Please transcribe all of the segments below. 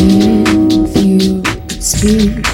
If you speak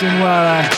节目了，来。